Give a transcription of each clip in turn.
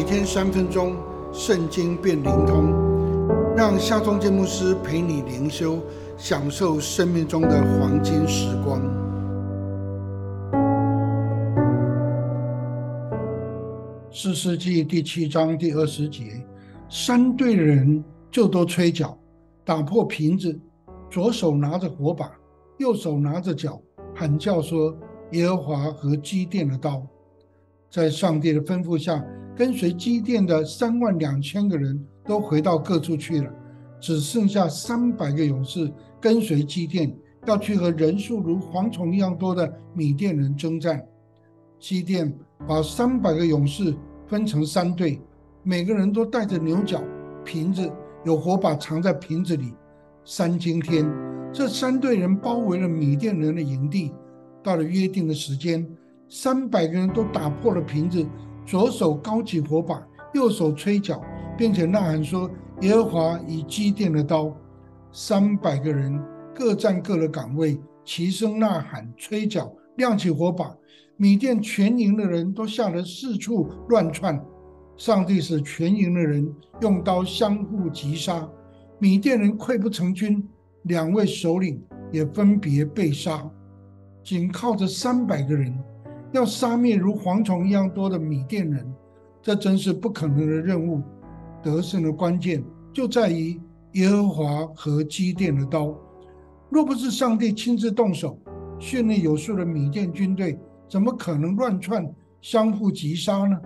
每天三分钟，圣经变灵通，让夏忠建牧师陪你灵修，享受生命中的黄金时光。四世纪第七章第二十节，三队人就都吹角，打破瓶子，左手拿着火把，右手拿着脚，喊叫说：“耶和华和基甸的刀。”在上帝的吩咐下，跟随基甸的三万两千个人都回到各处去了，只剩下三百个勇士跟随基甸，要去和人数如蝗虫一样多的米甸人征战。基甸把三百个勇士分成三队，每个人都带着牛角、瓶子，有火把藏在瓶子里。三更天，这三队人包围了米甸人的营地。到了约定的时间。三百个人都打破了瓶子，左手高举火把，右手吹角，并且呐喊说：“耶和华以基甸的刀。”三百个人各占各的岗位，齐声呐喊、吹角、亮起火把。米甸全营的人都吓得四处乱窜。上帝使全营的人用刀相互击杀，米甸人溃不成军，两位首领也分别被杀。仅靠着三百个人。要杀灭如蝗虫一样多的米甸人，这真是不可能的任务。得胜的关键就在于耶和华和基甸的刀。若不是上帝亲自动手训练有素的米甸军队，怎么可能乱窜、相互击杀呢？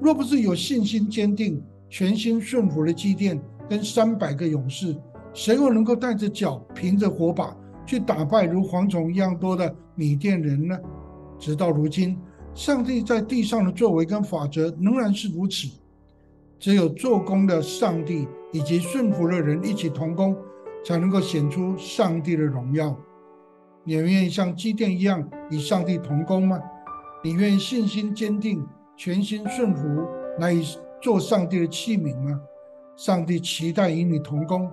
若不是有信心坚定、全心顺服的基甸跟三百个勇士，谁又能够带着脚、凭着火把去打败如蝗虫一样多的米甸人呢？直到如今，上帝在地上的作为跟法则仍然是如此。只有做工的上帝以及顺服的人一起同工，才能够显出上帝的荣耀。你愿意像基甸一样与上帝同工吗？你愿意信心坚定、全心顺服来做上帝的器皿吗？上帝期待与你同工，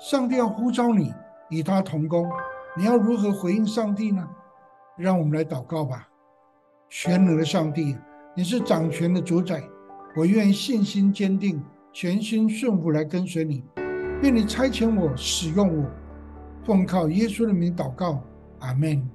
上帝要呼召你与他同工，你要如何回应上帝呢？让我们来祷告吧，全能的上帝，你是掌权的主宰，我愿信心坚定、全心顺服来跟随你，愿你差遣我、使用我，奉靠耶稣的名祷告，阿门。